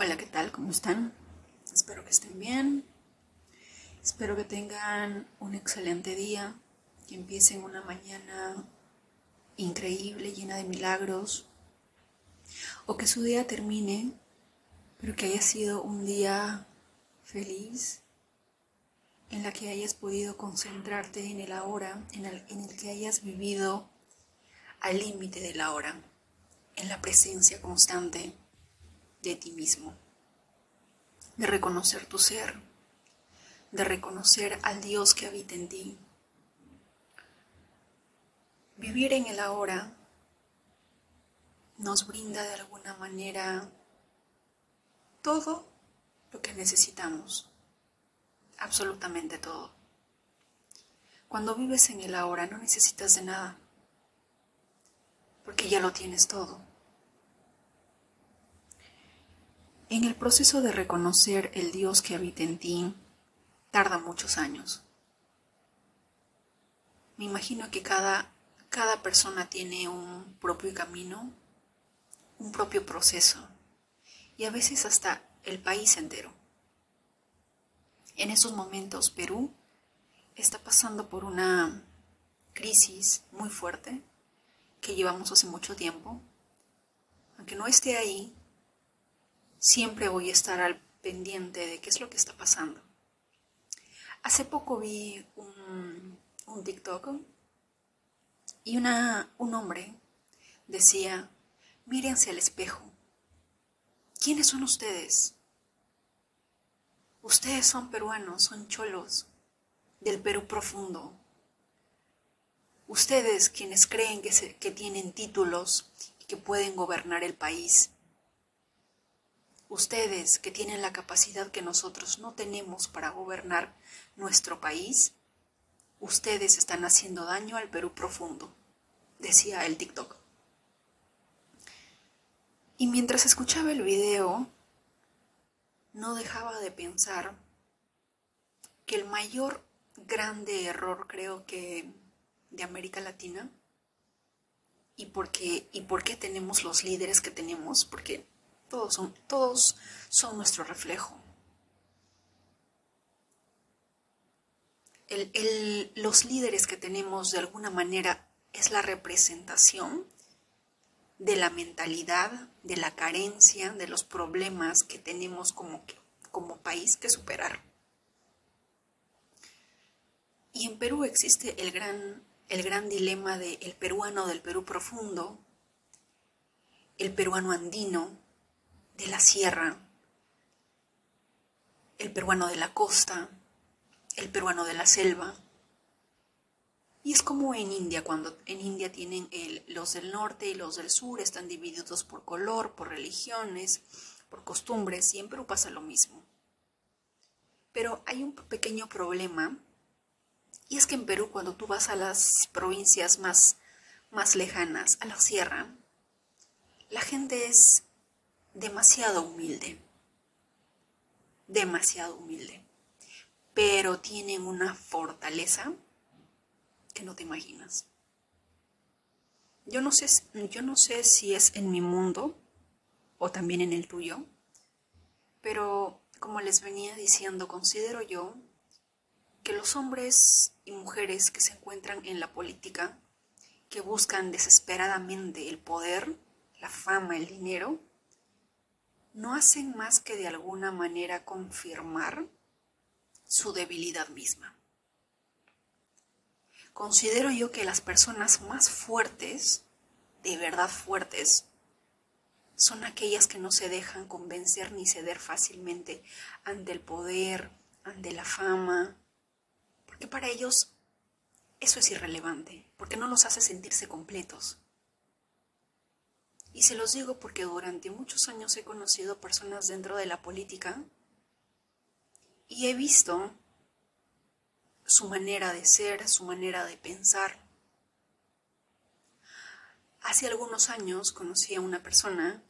Hola, ¿qué tal? ¿Cómo están? Espero que estén bien. Espero que tengan un excelente día, que empiecen una mañana increíble, llena de milagros, o que su día termine, pero que haya sido un día feliz, en la que hayas podido concentrarte en el ahora, en el, en el que hayas vivido al límite de la hora, en la presencia constante de ti mismo, de reconocer tu ser, de reconocer al Dios que habita en ti. Vivir en el ahora nos brinda de alguna manera todo lo que necesitamos, absolutamente todo. Cuando vives en el ahora no necesitas de nada, porque ya lo tienes todo. En el proceso de reconocer el Dios que habita en ti, tarda muchos años. Me imagino que cada, cada persona tiene un propio camino, un propio proceso, y a veces hasta el país entero. En estos momentos Perú está pasando por una crisis muy fuerte que llevamos hace mucho tiempo. Aunque no esté ahí, siempre voy a estar al pendiente de qué es lo que está pasando. Hace poco vi un, TikTok y un hombre decía, mírense al espejo. ¿Quiénes son ustedes? Ustedes son peruanos, son cholos del Perú profundo. Ustedes quienes creen que, que tienen títulos y que pueden gobernar el país Ustedes que tienen la capacidad que nosotros no tenemos para gobernar nuestro país, ustedes están haciendo daño al Perú profundo, decía el TikTok. Y mientras escuchaba el video, no dejaba de pensar que el mayor grande error creo que de América Latina y por qué, y por qué tenemos los líderes que tenemos, porque todos son, todos son nuestro reflejo. los líderes que tenemos de alguna manera es la representación de la mentalidad, de la carencia, de los problemas que tenemos como, como país que superar. Y en Perú existe el gran, el gran dilema del el peruano del Perú profundo, el peruano andino, de la sierra, el peruano de la costa, el peruano de la selva. Y es como en India, cuando en India tienen los del norte y los del sur, están divididos por color, por religiones, por costumbres, y en Perú pasa lo mismo. Pero hay un pequeño problema, y es que en Perú cuando tú vas a las provincias más, más lejanas, a la sierra, la gente es demasiado humilde, demasiado humilde, pero tienen una fortaleza que no te imaginas. Yo no sé, yo no sé si es en mi mundo o también en el tuyo, pero como les venía diciendo, considero yo que los hombres y mujeres que se encuentran en la política, que buscan desesperadamente el poder, la fama, el dinero, no hacen más que de alguna manera confirmar su debilidad misma. Considero yo que las personas más fuertes, de verdad fuertes, son aquellas que no se dejan convencer ni ceder fácilmente ante el poder, ante la fama, porque para ellos eso es irrelevante, porque no los hace sentirse completos. Y se los digo porque durante muchos años he conocido personas dentro de la política y he visto su manera de ser, su manera de pensar. Hace algunos años conocí a una persona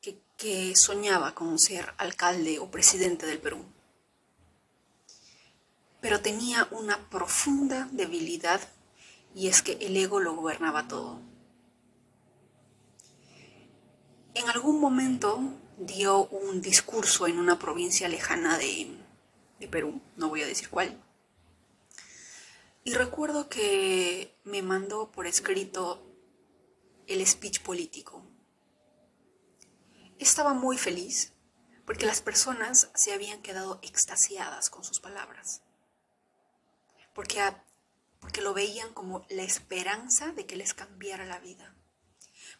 que, que, soñaba con ser alcalde o presidente del Perú, pero tenía una profunda debilidad y es que el ego lo gobernaba todo. En algún momento dio un discurso en una provincia lejana de, Perú, no voy a decir cuál. Y recuerdo que me mandó por escrito el speech político. Estaba muy feliz porque las personas se habían quedado extasiadas con sus palabras, porque lo veían como la esperanza de que les cambiara la vida,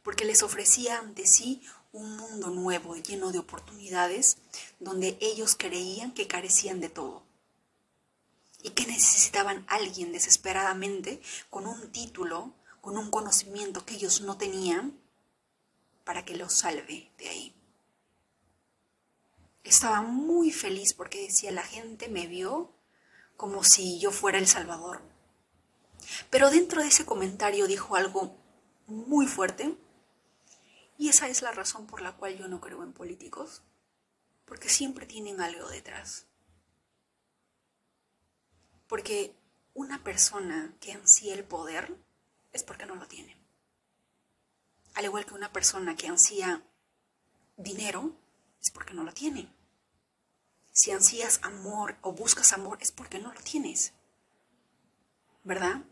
porque les ofrecía ante sí un mundo nuevo lleno de oportunidades donde ellos creían que carecían de todo y que necesitaban alguien desesperadamente con un título, con un conocimiento que ellos no tenían para que los salve de ahí. Estaba muy feliz porque decía la gente me vio como si yo fuera el Salvador. Pero dentro de ese comentario dijo algo muy fuerte y esa es la razón por la cual yo no creo en políticos, porque siempre tienen algo detrás. Porque una persona que ansía el poder es porque no lo tiene. Al igual que una persona que ansía dinero es porque no lo tiene. Si ansías amor o buscas amor es porque no lo tienes. ¿Verdad?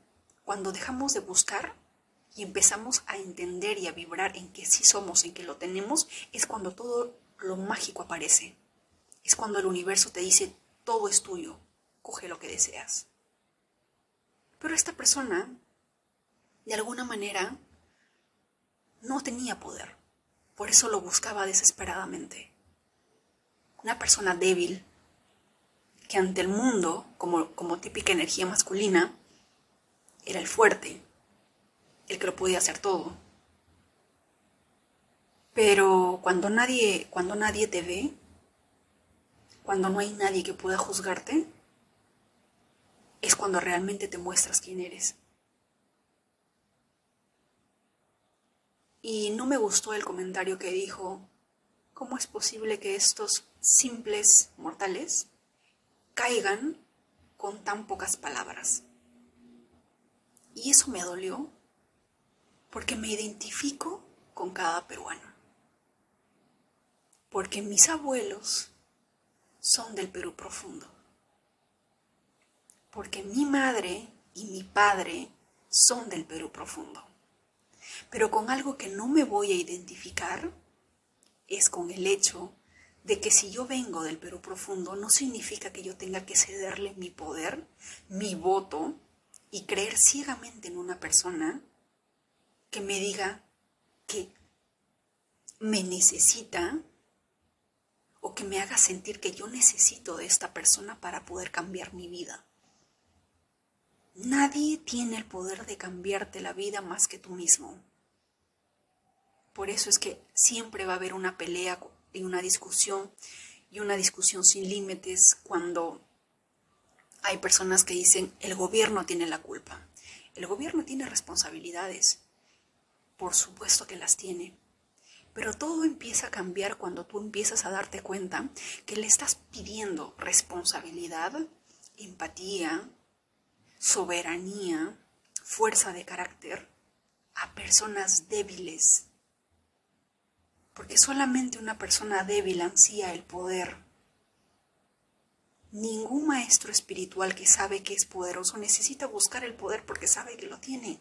Cuando dejamos de buscar y empezamos a entender y a vibrar en que sí somos, en que lo tenemos, es cuando todo lo mágico aparece. Es cuando el universo te dice, todo es tuyo, coge lo que deseas. Pero esta persona, de alguna manera, no tenía poder. Por eso lo buscaba desesperadamente. Una persona débil, que ante el mundo, como, como típica energía masculina, era el fuerte, el que lo podía hacer todo. Pero cuando nadie, cuando nadie te ve, cuando no hay nadie que pueda juzgarte, es cuando realmente te muestras quién eres. Y no me gustó el comentario que dijo, ¿cómo es posible que estos simples mortales caigan con tan pocas palabras? Y eso me dolió porque me identifico con cada peruano. Porque mis abuelos son del Perú profundo. Porque mi madre y mi padre son del Perú profundo. Pero con algo que no me voy a identificar es con el hecho de que si yo vengo del Perú profundo no significa que yo tenga que cederle mi poder, mi voto y creer ciegamente en una persona que me diga que me necesita o que me haga sentir que yo necesito de esta persona para poder cambiar mi vida. Nadie tiene el poder de cambiarte la vida más que tú mismo. Por eso es que siempre va a haber una pelea y una discusión y una discusión sin límites cuando hay personas que dicen el gobierno tiene la culpa. El gobierno tiene responsabilidades. Por supuesto que las tiene. Pero todo empieza a cambiar cuando tú empiezas a darte cuenta que le estás pidiendo responsabilidad, empatía, soberanía, fuerza de carácter a personas débiles. Porque solamente una persona débil ansía el poder. Ningún maestro espiritual que sabe que es poderoso necesita buscar el poder porque sabe que lo tiene.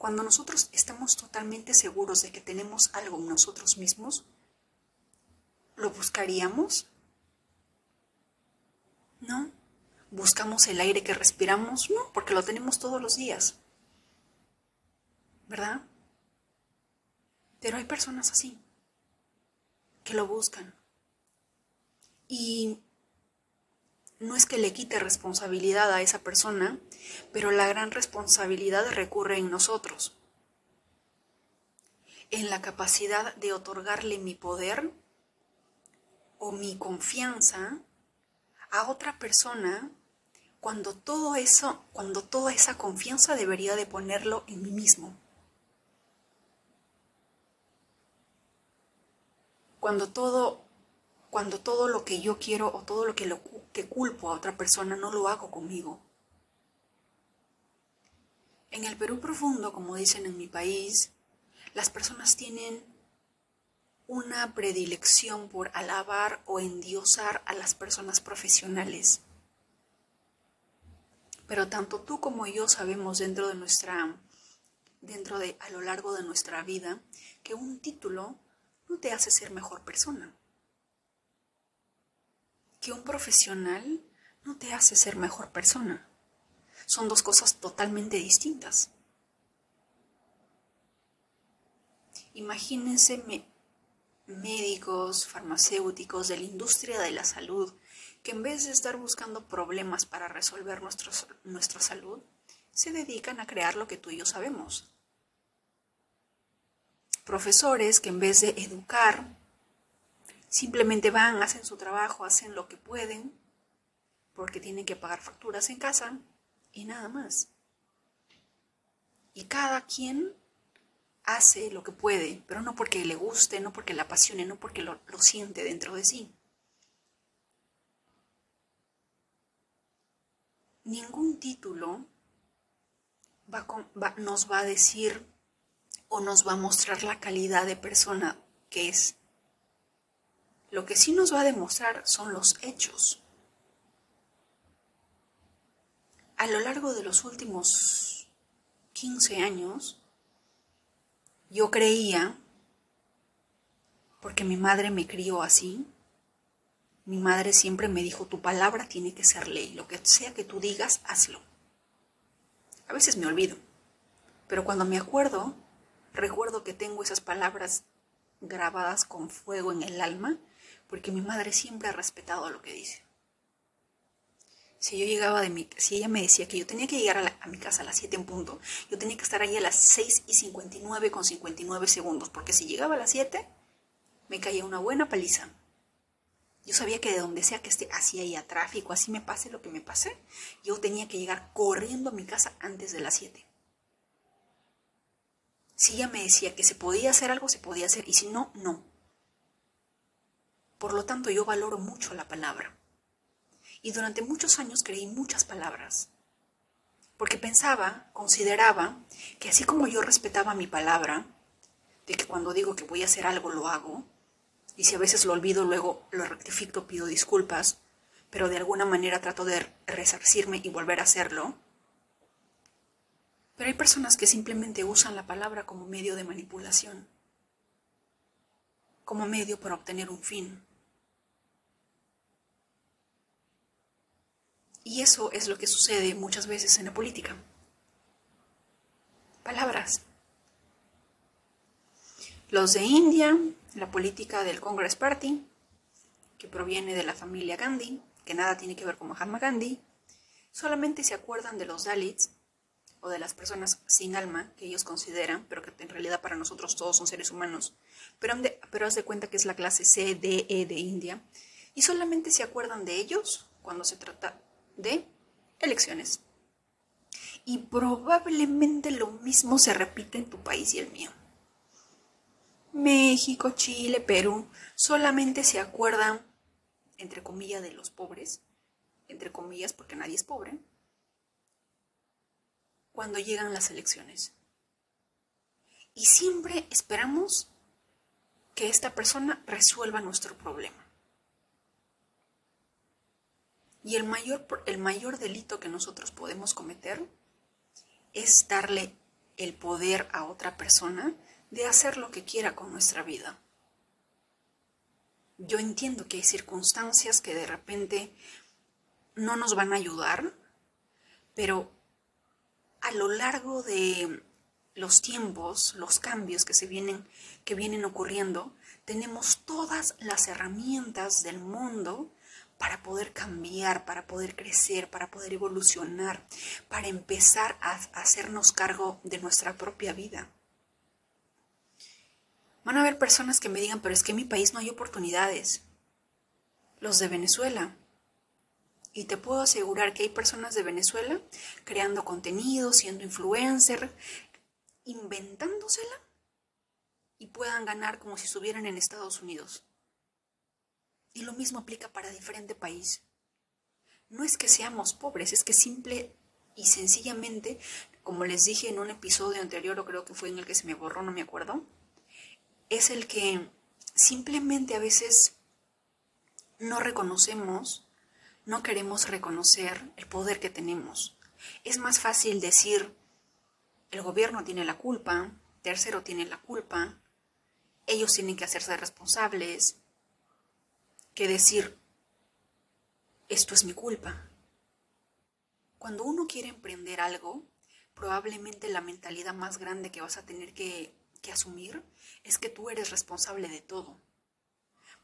Cuando nosotros estamos totalmente seguros de que tenemos algo en nosotros mismos, ¿lo buscaríamos? ¿No? ¿Buscamos el aire que respiramos? No, porque lo tenemos todos los días. ¿Verdad? Pero hay personas así, que lo buscan. Y no es que le quite responsabilidad a esa persona, pero la gran responsabilidad recurre en nosotros, en la capacidad de otorgarle mi poder o mi confianza a otra persona cuando todo eso, cuando toda esa confianza debería de ponerlo en mí mismo. Cuando todo cuando todo lo que yo quiero o todo lo que, culpo a otra persona no lo hago conmigo. En el Perú profundo, como dicen en mi país, las personas tienen una predilección por alabar o endiosar a las personas profesionales. Pero tanto tú como yo sabemos dentro de nuestra dentro de a lo largo de nuestra vida que un título no te hace ser mejor persona. Un profesional no te hace ser mejor persona. Son dos cosas totalmente distintas. Imagínense médicos, farmacéuticos de la industria de la salud que en vez de estar buscando problemas para resolver nuestra salud, se dedican a crear lo que tú y yo sabemos. Profesores que en vez de educar, simplemente van, hacen su trabajo, hacen lo que pueden, porque tienen que pagar facturas en casa y nada más. Y cada quien hace lo que puede, pero no porque le guste, no porque le apasione, no porque lo, siente dentro de sí. Ningún título nos va a decir o nos va a mostrar la calidad de persona que es. Lo que sí nos va a demostrar son los hechos. A lo largo de los últimos 15 años, yo creía, porque mi madre me crió así, mi madre siempre me dijo, tu palabra tiene que ser ley, lo que sea que tú digas, hazlo. A veces me olvido, pero cuando me acuerdo, recuerdo que tengo esas palabras grabadas con fuego en el alma, porque mi madre siempre ha respetado lo que dice. Si yo llegaba de mi, si ella me decía que yo tenía que llegar a, mi casa a las 7 en punto, yo tenía que estar ahí a las 6 y 59 con 59 segundos, porque si llegaba a las 7, me caía una buena paliza. Yo sabía que de donde sea que esté, así haya tráfico, así me pase lo que me pase, yo tenía que llegar corriendo a mi casa antes de las 7. Si ella me decía que se podía hacer algo, se podía hacer, y si no, no. Por lo tanto, yo valoro mucho la palabra y durante muchos años creí muchas palabras, porque pensaba, consideraba que así como yo respetaba mi palabra, de que cuando digo que voy a hacer algo lo hago, y si a veces lo olvido luego lo rectifico, pido disculpas, pero de alguna manera trato de resarcirme y volver a hacerlo. Pero hay personas que simplemente usan la palabra como medio de manipulación, como medio para obtener un fin. Y eso es lo que sucede muchas veces en la política. Palabras. Los de India, la política del Congress Party, que proviene de la familia Gandhi, que nada tiene que ver con Mahatma Gandhi, solamente se acuerdan de los Dalits o de las personas sin alma que ellos consideran, pero que en realidad para nosotros todos son seres humanos, pero, pero haz de cuenta que es la clase C, D, E de India, y solamente se acuerdan de ellos cuando se trata de elecciones. Y probablemente lo mismo se repite en tu país y el mío. México, Chile, Perú, solamente se acuerdan, entre comillas, de los pobres, entre comillas porque nadie es pobre, cuando llegan las elecciones. Y siempre esperamos que esta persona resuelva nuestro problema. Y el mayor, el mayor delito que nosotros podemos cometer es darle el poder a otra persona de hacer lo que quiera con nuestra vida. Yo entiendo que hay circunstancias que de repente no nos van a ayudar, pero a lo largo de los tiempos, los cambios que se vienen que vienen ocurriendo, tenemos todas las herramientas del mundo para poder cambiar, para poder crecer, para poder evolucionar, para empezar a hacernos cargo de nuestra propia vida. Van a haber personas que me digan, pero es que en mi país no hay oportunidades. Los de Venezuela. Y te puedo asegurar que hay personas de Venezuela creando contenido, siendo influencer, inventándosela y puedan ganar como si estuvieran en Estados Unidos. Y lo mismo aplica para diferente país. No es que seamos pobres, es que simple y sencillamente, como les dije en un episodio anterior, o creo que fue en el que se me borró, no me acuerdo, es el que simplemente a veces no reconocemos, no queremos reconocer el poder que tenemos. Es más fácil decir, el gobierno tiene la culpa, tercero tiene la culpa, ellos tienen que hacerse responsables, que decir, esto es mi culpa. Cuando uno quiere emprender algo, probablemente la mentalidad más grande que vas a tener que, asumir es que tú eres responsable de todo.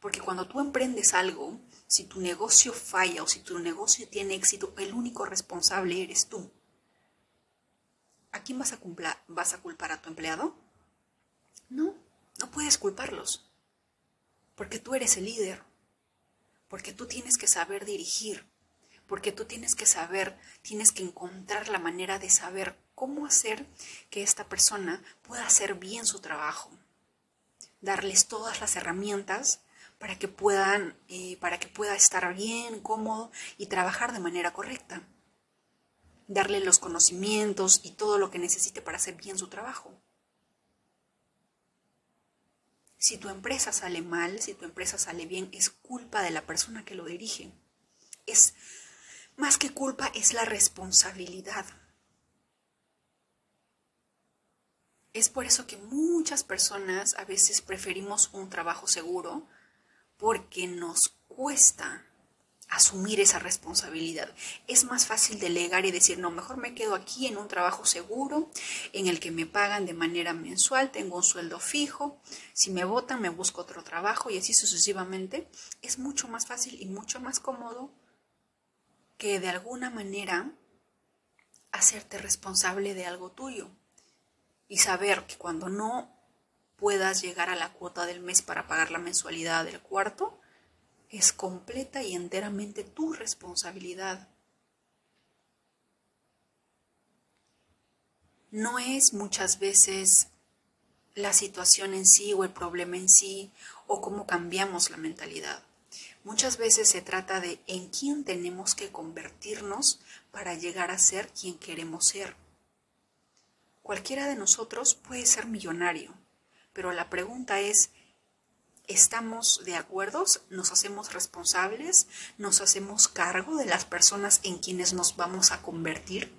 Porque cuando tú emprendes algo, si tu negocio falla o si tu negocio tiene éxito, el único responsable eres tú. ¿A quién vas a, vas a culpar a tu empleado? No, no puedes culparlos. Porque tú eres el líder. Porque tú tienes que saber dirigir. Porque tú tienes que saber, tienes que encontrar la manera de saber cómo hacer que esta persona pueda hacer bien su trabajo. Darles todas las herramientas para que puedan, eh, para que pueda estar bien, cómodo y trabajar de manera correcta. Darle los conocimientos y todo lo que necesite para hacer bien su trabajo. Si tu empresa sale mal, si tu empresa sale bien, es culpa de la persona que lo dirige. Es más que culpa, es la responsabilidad. Es por eso que muchas personas a veces preferimos un trabajo seguro porque nos cuesta asumir esa responsabilidad. Es más fácil delegar y decir, no, mejor me quedo aquí en un trabajo seguro, en el que me pagan de manera mensual, tengo un sueldo fijo, si me votan me busco otro trabajo y así sucesivamente. Es mucho más fácil y mucho más cómodo que de alguna manera hacerte responsable de algo tuyo y saber que cuando no puedas llegar a la cuota del mes para pagar la mensualidad del cuarto, es completa y enteramente tu responsabilidad. No es muchas veces la situación en sí o el problema en sí o cómo cambiamos la mentalidad. Muchas veces se trata de en quién tenemos que convertirnos para llegar a ser quien queremos ser. Cualquiera de nosotros puede ser millonario, pero la pregunta es, ¿estamos de acuerdo? ¿Nos hacemos responsables? ¿Nos hacemos cargo de las personas en quienes nos vamos a convertir?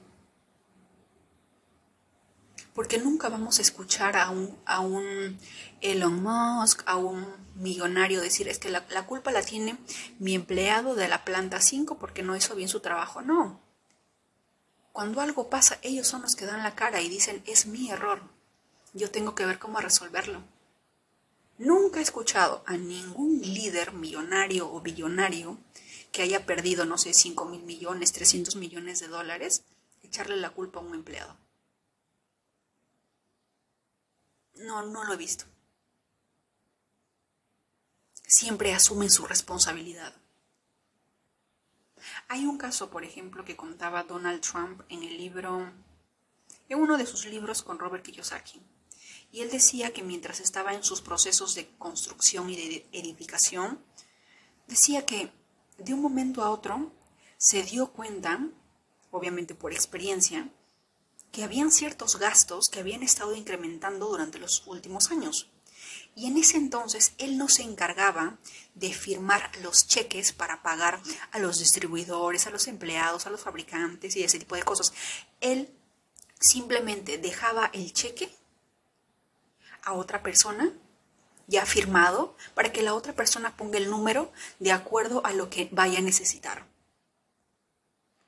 Porque nunca vamos a escuchar a un, a un Elon Musk, a un millonario decir, es que la, la culpa la tiene mi empleado de la planta 5 porque no hizo bien su trabajo. No. Cuando algo pasa, ellos son los que dan la cara y dicen, es mi error yo tengo que ver cómo resolverlo. Nunca he escuchado a ningún líder millonario o billonario que haya perdido, no sé, 5 mil millones, 300 millones de dólares, echarle la culpa a un empleado. No, no lo he visto. Siempre asumen su responsabilidad. Hay un caso, por ejemplo, que contaba Donald Trump en el libro, en uno de sus libros con Robert Kiyosaki y él decía que mientras estaba en sus procesos de construcción y de edificación, decía que de un momento a otro se dio cuenta, obviamente por experiencia, que habían ciertos gastos que habían estado incrementando durante los últimos años. Y en ese entonces él no se encargaba de firmar los cheques para pagar a los distribuidores, a los empleados, a los fabricantes y ese tipo de cosas. Él simplemente dejaba el cheque a otra persona ya firmado para que la otra persona ponga el número de acuerdo a lo que vaya a necesitar.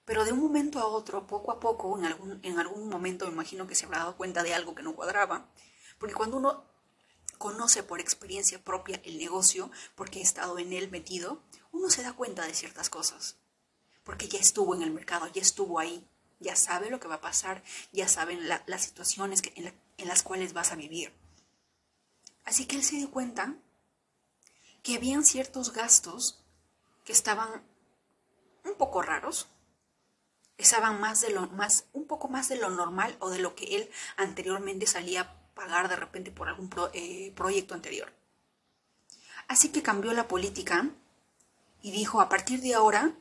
Pero de un momento a otro, poco a poco, en algún, en algún momento me imagino que se habrá dado cuenta de algo que no cuadraba, porque cuando uno conoce por experiencia propia el negocio, porque ha estado en él metido, uno se da cuenta de ciertas cosas, porque ya estuvo en el mercado, ya estuvo ahí, ya sabe lo que va a pasar, ya saben las situaciones en las cuales vas a vivir. Así que él se dio cuenta que habían ciertos gastos que estaban un poco raros, estaban más de lo más un poco más de lo normal o de lo que él anteriormente salía a pagar de repente por algún eh, proyecto anterior. Así que cambió la política y dijo, a partir de ahora,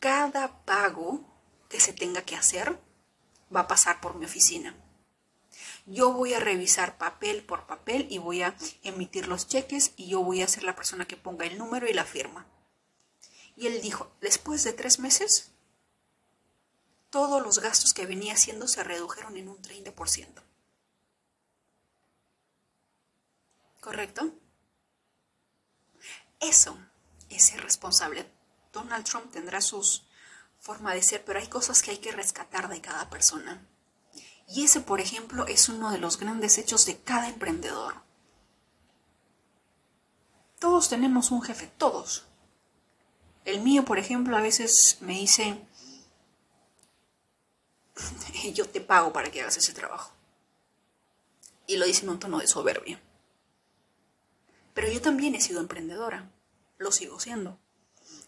cada pago que se tenga que hacer va a pasar por mi oficina. Yo voy a revisar papel por papel y voy a emitir los cheques y yo voy a ser la persona que ponga el número y la firma. Y él dijo, después de tres meses, todos los gastos que venía haciendo se redujeron en un 30%. ¿Correcto? Eso es ser responsable. Donald Trump tendrá sus forma de ser, pero hay cosas que hay que rescatar de cada persona. Y ese, por ejemplo, es uno de los grandes hechos de cada emprendedor. Todos tenemos un jefe, todos. El mío, por ejemplo, a veces me dice, yo te pago para que hagas ese trabajo. Y lo dice en un tono de soberbia. Pero yo también he sido emprendedora, lo sigo siendo.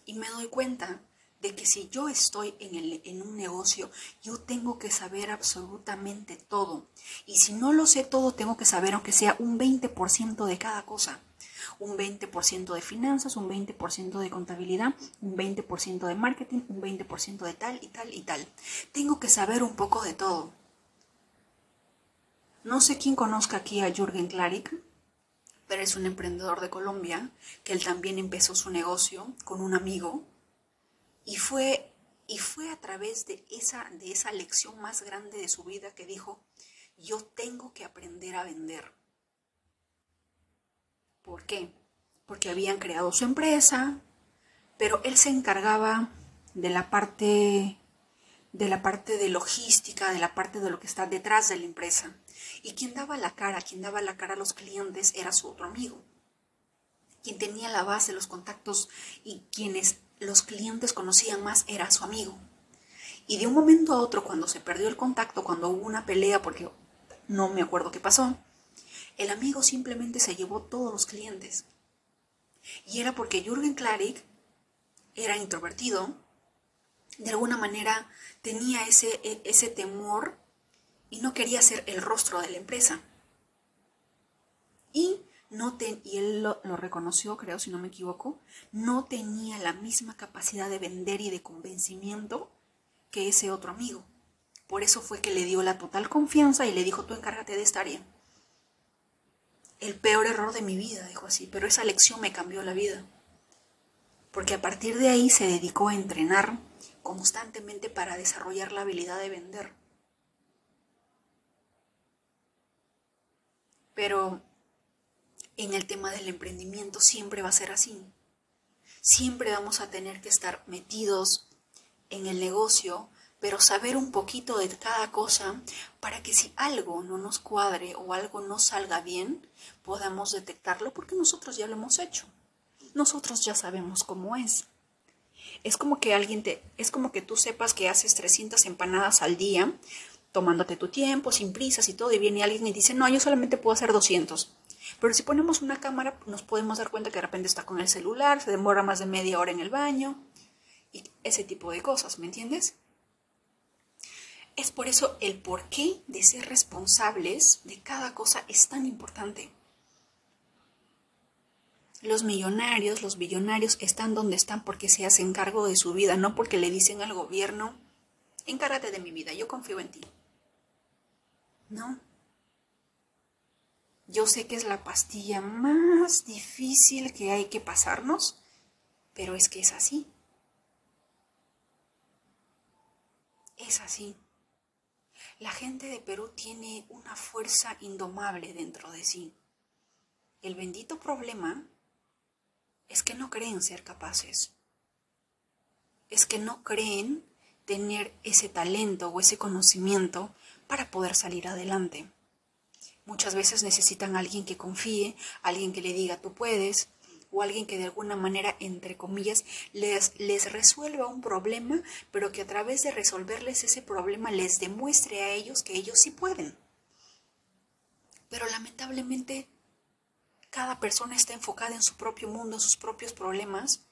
Y me doy cuenta de que si yo estoy en, el, en, un negocio, yo tengo que saber absolutamente todo. Y si no lo sé todo, tengo que saber aunque sea un 20% de cada cosa. Un 20% de finanzas, un 20% de contabilidad, un 20% de marketing, un 20% de tal y tal y tal. Tengo que saber un poco de todo. No sé quién conozca aquí a Jürgen Klarik, pero es un emprendedor de Colombia, que él también empezó su negocio con un amigo y fue, y fue a través de esa, de esa lección más grande de su vida que dijo, yo tengo que aprender a vender. ¿Por qué? Porque habían creado su empresa, pero él se encargaba de la parte de la parte de logística, de la parte de lo que está detrás de la empresa. Y quien daba la cara, quien daba la cara a los clientes era su otro amigo. Quien tenía la base, los contactos y quienes los clientes conocían más era su amigo. Y de un momento a otro, cuando se perdió el contacto, cuando hubo una pelea, porque no me acuerdo qué pasó, el amigo simplemente se llevó todos los clientes. Y era porque Jürgen Klarik era introvertido, de alguna manera tenía ese, e, ese temor y no quería ser el rostro de la empresa. Y, no y él lo, lo reconoció, creo, si no me equivoco, no tenía la misma capacidad de vender y de convencimiento que ese otro amigo. Por eso fue que le dio la total confianza y le dijo, tú encárgate de esta área. El peor error de mi vida, dijo así, pero esa lección me cambió la vida. Porque a partir de ahí se dedicó a entrenar constantemente para desarrollar la habilidad de vender. Pero en el tema del emprendimiento siempre va a ser así. Siempre vamos a tener que estar metidos en el negocio, pero saber un poquito de cada cosa para que si algo no nos cuadre o algo no salga bien, podamos detectarlo porque nosotros ya lo hemos hecho. Nosotros ya sabemos cómo es. Es como que alguien te, es como que tú sepas que haces 300 empanadas al día, tomándote tu tiempo, sin prisas y todo, y viene alguien y dice, no, yo solamente puedo hacer 200. Pero si ponemos una cámara, nos podemos dar cuenta que de repente está con el celular, se demora más de media hora en el baño, y ese tipo de cosas, ¿me entiendes? Es por eso el porqué de ser responsables de cada cosa es tan importante. Los millonarios, los billonarios están donde están porque se hacen cargo de su vida, no porque le dicen al gobierno, encárgate de mi vida, yo confío en ti. No. Yo sé que es la pastilla más difícil que hay que pasarnos, pero es que es así. Es así. La gente de Perú tiene una fuerza indomable dentro de sí. El bendito problema es que no creen ser capaces. Es que no creen tener ese talento o ese conocimiento para poder salir adelante. Muchas veces necesitan a alguien que confíe, alguien que le diga tú puedes, o alguien que de alguna manera, entre comillas, les, les resuelva un problema, pero que a través de resolverles ese problema les demuestre a ellos que ellos sí pueden. Pero lamentablemente cada persona está enfocada en su propio mundo, en sus propios problemas,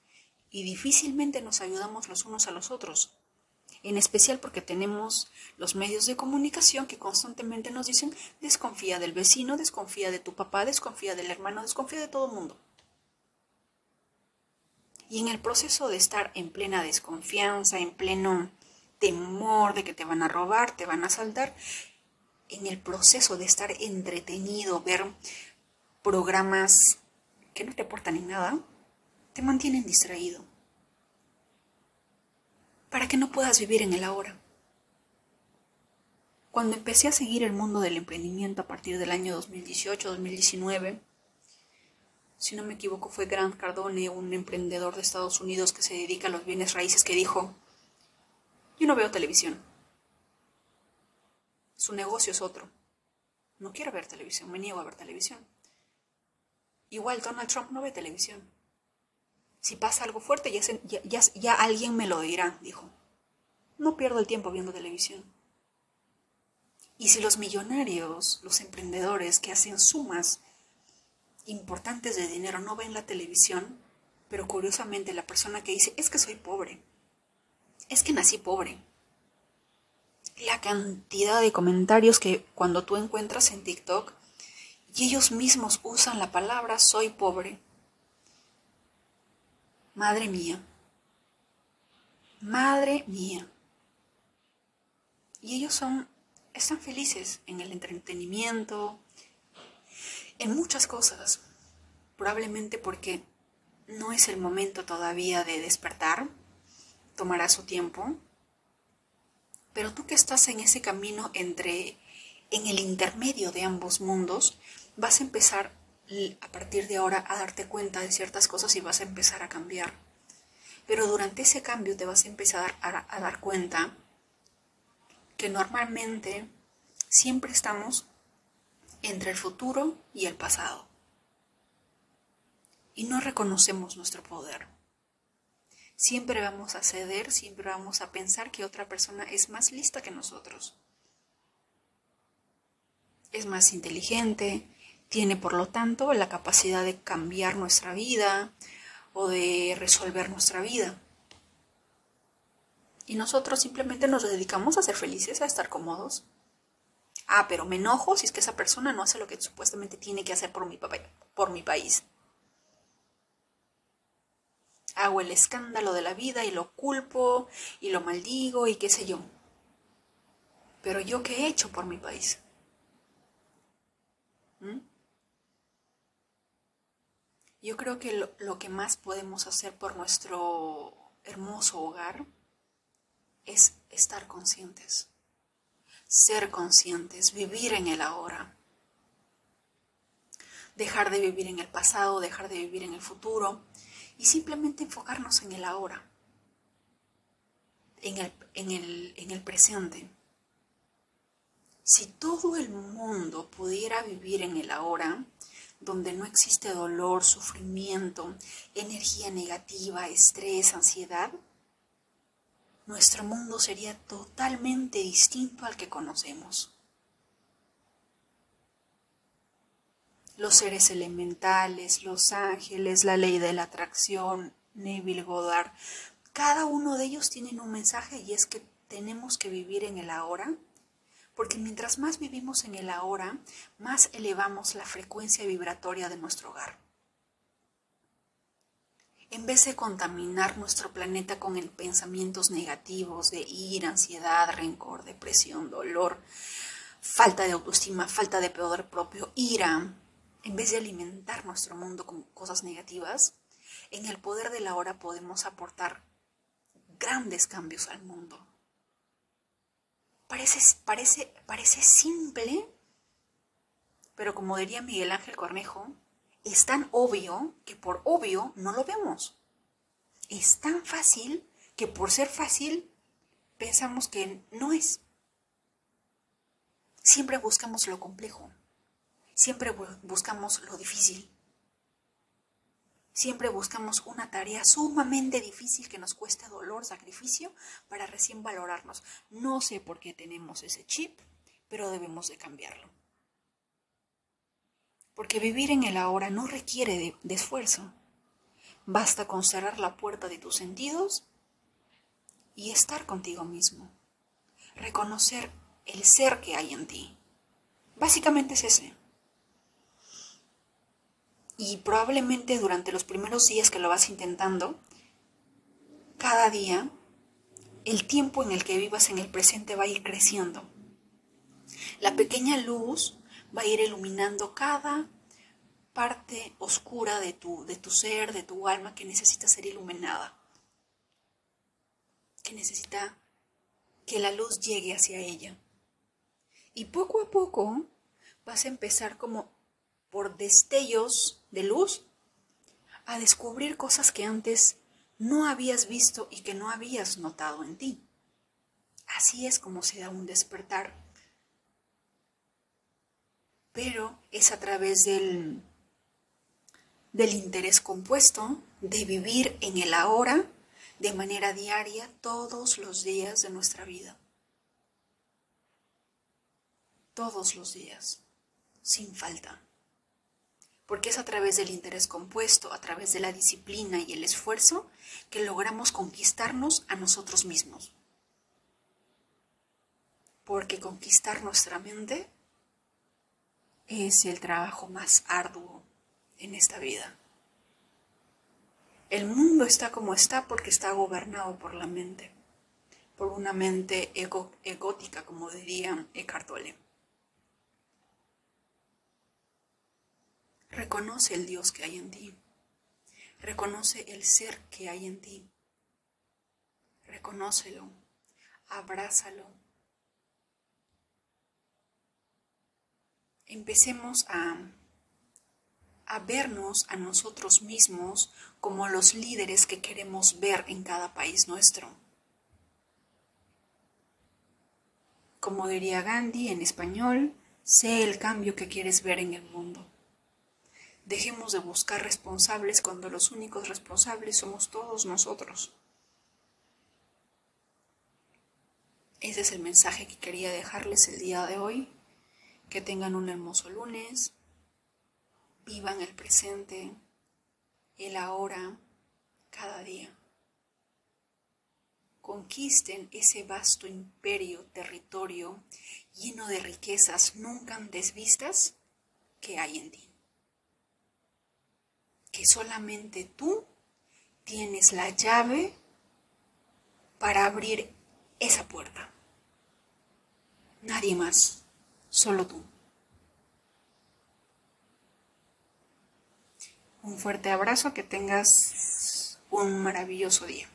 y difícilmente nos ayudamos los unos a los otros. En especial porque tenemos los medios de comunicación que constantemente nos dicen desconfía del vecino, desconfía de tu papá, desconfía del hermano, desconfía de todo el mundo. Y en el proceso de estar en plena desconfianza, en pleno temor de que te van a robar, te van a asaltar, en el proceso de estar entretenido, ver programas que no te aportan en nada, te mantienen distraído. Para que no puedas vivir en el ahora. Cuando empecé a seguir el mundo del emprendimiento a partir del año 2018-2019, si no me equivoco fue Grant Cardone, un emprendedor de Estados Unidos que se dedica a los bienes raíces, que dijo, yo no veo televisión. Su negocio es otro. No quiero ver televisión, me niego a ver televisión. Igual Donald Trump no ve televisión. Si pasa algo fuerte, ya, ya, alguien me lo dirá, dijo. No pierdo el tiempo viendo televisión. Y si los millonarios, los emprendedores que hacen sumas importantes de dinero no ven la televisión, pero curiosamente la persona que dice, es que soy pobre, es que nací pobre. La cantidad de comentarios que cuando tú encuentras en TikTok y ellos mismos usan la palabra soy pobre. Madre mía. Madre mía. Y ellos son, están felices en el entretenimiento, en muchas cosas. Probablemente porque no es el momento todavía de despertar, tomará su tiempo. Pero tú que estás en ese camino entre, en el intermedio de ambos mundos, vas a empezar a partir de ahora a darte cuenta de ciertas cosas y vas a empezar a cambiar. Pero durante ese cambio te vas a empezar a, dar cuenta que normalmente siempre estamos entre el futuro y el pasado. Y no reconocemos nuestro poder. Siempre vamos a ceder, siempre vamos a pensar que otra persona es más lista que nosotros. Es más inteligente, tiene por lo tanto la capacidad de cambiar nuestra vida o de resolver nuestra vida. Y nosotros simplemente nos dedicamos a ser felices, a estar cómodos. Ah, pero me enojo si es que esa persona no hace lo que supuestamente tiene que hacer por mi, por mi país. Hago el escándalo de la vida y lo culpo y lo maldigo y qué sé yo. Pero yo qué he hecho por mi país. Yo creo que lo, que más podemos hacer por nuestro hermoso hogar es estar conscientes, ser conscientes, vivir en el ahora, dejar de vivir en el pasado, dejar de vivir en el futuro y simplemente enfocarnos en el ahora, en el, en el, en el presente. Si todo el mundo pudiera vivir en el ahora, donde no existe dolor, sufrimiento, energía negativa, estrés, ansiedad, nuestro mundo sería totalmente distinto al que conocemos. Los seres elementales, los ángeles, la ley de la atracción, Neville Goddard, cada uno de ellos tienen un mensaje y es que tenemos que vivir en el ahora porque mientras más vivimos en el ahora, más elevamos la frecuencia vibratoria de nuestro hogar. En vez de contaminar nuestro planeta con pensamientos negativos de ira, ansiedad, rencor, depresión, dolor, falta de autoestima, falta de poder propio, ira, en vez de alimentar nuestro mundo con cosas negativas, en el poder de la podemos aportar grandes cambios al mundo. Parece, parece, parece simple, pero como diría Miguel Ángel Cornejo, es tan obvio que por obvio no lo vemos. Es tan fácil que por ser fácil pensamos que no es. Siempre buscamos lo complejo, siempre buscamos lo difícil. Siempre buscamos una tarea sumamente difícil que nos cueste dolor, sacrificio, para recién valorarnos. No sé por qué tenemos ese chip, pero debemos de cambiarlo. Porque vivir en el ahora no requiere de, de esfuerzo. Basta con cerrar la puerta de tus sentidos y estar contigo mismo. Reconocer el ser que hay en ti. Básicamente es ese. Y probablemente durante los primeros días que lo vas intentando, cada día, el tiempo en el que vivas en el presente va a ir creciendo. La pequeña luz va a ir iluminando cada parte oscura de tu, de tu ser, de tu alma que necesita ser iluminada, que necesita que la luz llegue hacia ella. Y poco a poco vas a empezar como por destellos de luz a descubrir cosas que antes no habías visto y que no habías notado en ti. Así es como se da un despertar. Pero es a través del, del interés compuesto, de vivir en el ahora de manera diaria todos los días de nuestra vida. Todos los días, sin falta. Porque es a través del interés compuesto, a través de la disciplina y el esfuerzo, que logramos conquistarnos a nosotros mismos. Porque conquistar nuestra mente es el trabajo más arduo en esta vida. El mundo está como está porque está gobernado por la mente, por una mente egótica, como diría Eckhart Tolle. Reconoce el Dios que hay en ti. Reconoce el ser que hay en ti. Reconócelo. Abrázalo. Empecemos a a vernos a nosotros mismos como los líderes que queremos ver en cada país nuestro. Como diría Gandhi en español, sé el cambio que quieres ver en el mundo. Dejemos de buscar responsables cuando los únicos responsables somos todos nosotros. Ese es el mensaje que quería dejarles el día de hoy. Que tengan un hermoso lunes Vivan el presente, el ahora, cada día. Conquisten ese vasto imperio, territorio lleno de riquezas nunca antes vistas que hay en ti. Que solamente tú tienes la llave para abrir esa puerta. Nadie más, solo tú. Un fuerte abrazo, que tengas un maravilloso día.